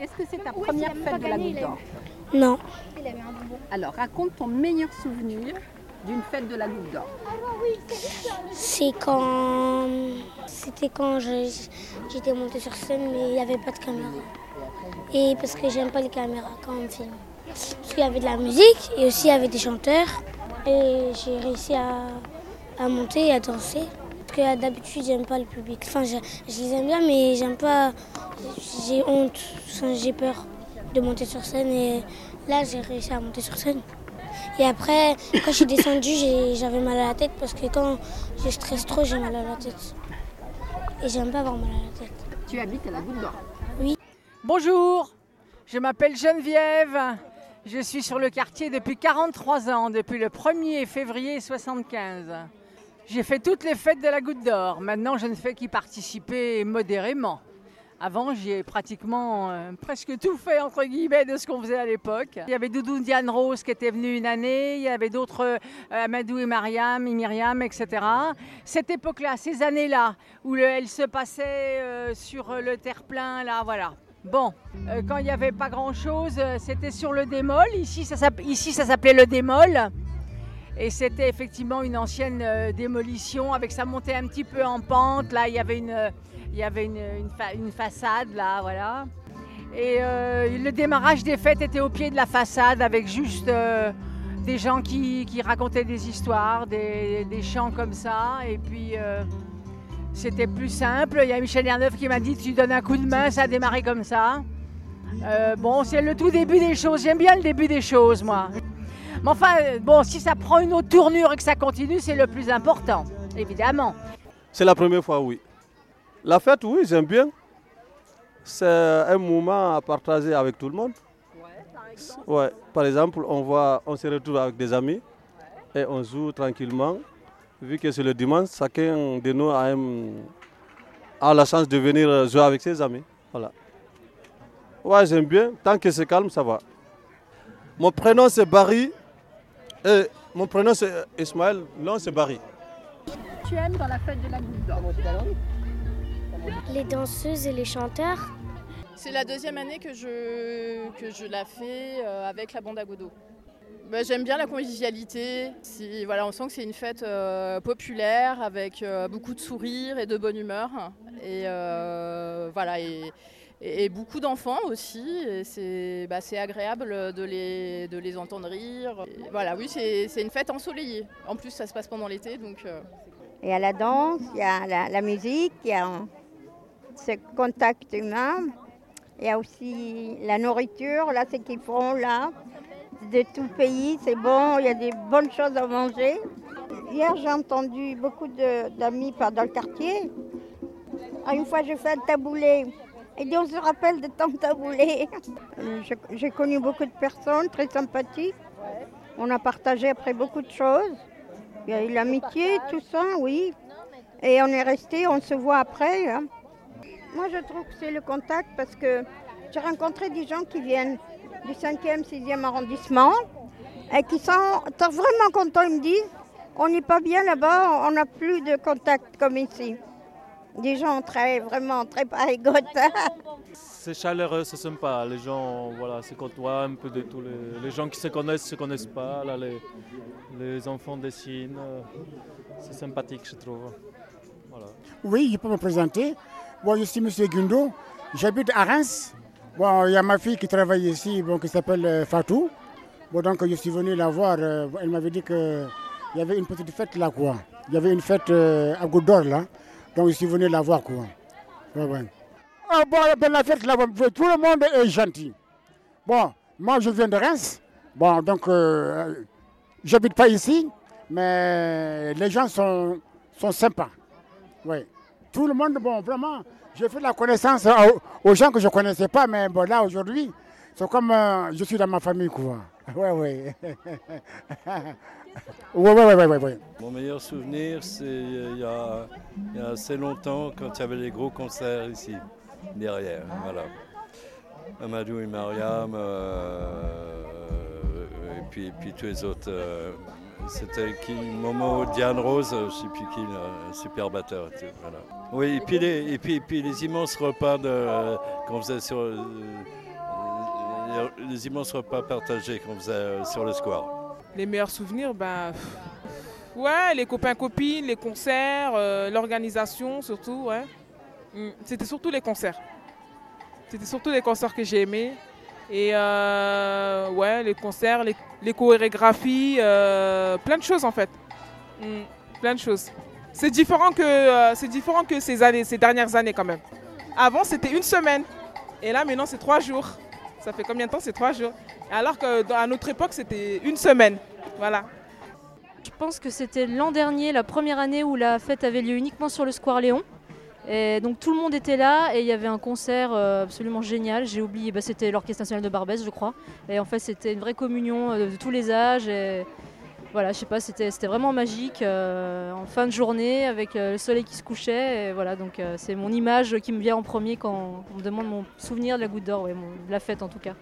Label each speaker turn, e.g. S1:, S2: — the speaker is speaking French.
S1: Est-ce que c'est ta première fête de la Goutte d'Or
S2: Non.
S1: Alors, raconte ton meilleur souvenir d'une fête de la Goutte d'Or.
S2: C'est quand. C'était quand j'étais montée sur scène, mais il n'y avait pas de caméra. Et parce que j'aime pas les caméras quand on me filme. Parce qu'il y avait de la musique et aussi il y avait des chanteurs. Et j'ai réussi à, à monter et à danser. Que d'habitude, j'aime pas le public. Enfin, je, je les aime bien, mais j'aime pas. J'ai honte, enfin, j'ai peur de monter sur scène. Et là, j'ai réussi à monter sur scène. Et après, quand je suis descendue, j'avais mal à la tête parce que quand je stresse trop, j'ai mal à la tête. Et j'aime pas avoir mal à la tête.
S1: Tu habites à la Goutte d'Or.
S3: Bonjour, je m'appelle Geneviève. Je suis sur le quartier depuis 43 ans, depuis le 1er février 75. J'ai fait toutes les fêtes de la Goutte d'Or. Maintenant, je ne fais qu'y participer modérément. Avant, j'ai pratiquement euh, presque tout fait, entre guillemets, de ce qu'on faisait à l'époque. Il y avait Doudou Diane Rose qui était venue une année, il y avait d'autres, euh, Amadou et Mariam, et Myriam, etc. Cette époque-là, ces années-là, où le- elle se passait euh, sur le terre-plein, là, voilà. Bon, euh, quand il n'y avait pas grand-chose, c'était sur le démol. Ici, ça s'appelait le démol. Et c'était effectivement une ancienne euh, démolition avec ça montait un petit peu en pente. Là, il y avait une, euh, il y avait une, une fa- une façade, là, voilà. Et euh, le démarrage des fêtes était au pied de la façade avec juste des gens qui, qui racontaient des histoires, des, des chants comme ça. Et puis, c'était plus simple. Il y a Michel Herneuf qui m'a dit Tu donnes un coup de main, ça a démarré comme ça. Bon, c'est le tout début des choses. J'aime bien le début des choses, moi. Mais enfin, euh, bon, si ça prend une autre tournure et que ça continue, c'est le plus important, évidemment.
S4: C'est la première fois, oui. La fête, oui, j'aime bien. C'est un moment à partager avec tout le monde. Ouais, par exemple, on, voit, on se retrouve avec des amis et on joue tranquillement. Vu que c'est le dimanche, chacun de nous a, un- a la chance de venir jouer avec ses amis. Voilà. Ouais, j'aime bien. Tant que c'est calme, ça va. Mon prénom c'est Barry. Et mon prénom c'est Ismaël. Non, c'est Barry.
S1: Tu aimes dans la fête de la Goutte
S2: Les danseuses et les chanteurs,
S5: C'est la deuxième année que je, que je la fais euh, avec la bande à Godot. Bah, J'aime bien la convivialité. Voilà, on sent que c'est une fête euh, populaire avec euh, beaucoup de sourires et de bonne humeur. Et, euh, voilà, et, et- beaucoup d'enfants aussi. C'est bah, agréable de les, entendre rire. Voilà, oui, c'est une fête ensoleillée. En plus, ça se passe pendant l'été. Donc, euh,
S6: Il y a la danse, il y a la, musique, il y a ce contact humain. Il y a aussi la nourriture, là, ce qu'ils font là, de tout pays, c'est bon, il y a des bonnes choses à manger. Hier, j'ai entendu beaucoup d'amis dans le quartier. Ah, une fois, j'ai fait un taboulé. Et on se rappelle de ton taboulé. Euh, J'ai connu beaucoup de personnes très sympathiques. On a partagé après beaucoup de choses. Il y a eu l'amitié, tout ça, oui. Et on est resté, on se voit après. hein. Moi, je trouve que c'est le contact parce que j'ai rencontré des gens qui viennent du 5e, 6e arrondissement et qui sont sont vraiment contents. Ils me disent on n'est pas bien là-bas, on n'a plus de contact comme ici. Des gens très, vraiment très pareillotes.
S7: C'est chaleureux, c'est sympa. Les gens voilà, se côtoient un peu de tous les, les gens qui se connaissent, se connaissent pas. Là, les, les enfants dessinent. C'est sympathique, je trouve. Voilà.
S8: Oui, je peux me présenter. Bon, je suis M. Gundo. J'habite à Reims. Bon, il y a ma fille qui travaille ici, bon, qui s'appelle euh, Fatou. Bon, donc je suis venu la voir. euh, elle m'avait dit qu'il y avait une petite fête là, quoi. Il y avait une fête euh, à Goudor, là. Donc je suis venu la voir, quoi. Ah, bon, dans la fête là, bon, tout le monde est gentil. Bon, moi je viens de Reims. Bon, donc euh, j'habite pas ici, mais les gens sont, sont sympas. Oui. Tout le monde, bon, vraiment, j'ai fait la connaissance euh, aux, aux gens que je ne connaissais pas, mais bon, là, aujourd'hui, c'est comme euh, je suis dans ma famille, quoi. Oui, oui. Oui, oui, oui.
S9: Mon meilleur souvenir, c'est euh, il y, a, assez longtemps, quand il y avait les gros concerts ici, derrière. Voilà. Amadou et Mariam, euh, et puis, puis tous les autres. euh, C'était qui Momo, Diane Rose, euh, je ne sais plus qui, un super batteur. Voilà. Oui, et puis les, et puis, les immenses repas euh, qu'on faisait sur. Euh, les immenses repas partagés qu'on faisait euh, sur le square.
S10: Les meilleurs souvenirs, ben. Ouais, les copains-copines, les concerts, euh, l'organisation surtout, ouais. Mm, C'était surtout les concerts. C'était surtout les concerts que j'ai aimés. Et ouais, les concerts, les, chorégraphies, plein de choses en fait. Mm, plein de choses. C'est différent que, c'est différent que ces, années, ces dernières années quand même. Avant, c'était une semaine. Et là, maintenant, c'est trois jours. Ça fait combien de temps? C'est trois jours. Alors qu'à notre époque, c'était une semaine. Voilà.
S11: Je pense que c'était l'an dernier, la première année où la fête avait lieu uniquement sur le Square Léon. Et donc tout le monde était là et il y avait un concert euh, absolument génial. J'ai oublié, bah, c'était l'Orchestre national de Barbès, je crois. Et en fait, c'était une vraie communion euh, de tous les âges. Voilà, je sais pas, c'était vraiment magique euh, en fin de journée avec euh, le soleil qui se couchait. Et voilà, donc euh, c'est mon image qui me vient en premier quand on me demande mon souvenir de la Goutte d'Or, ouais, de la fête en tout cas.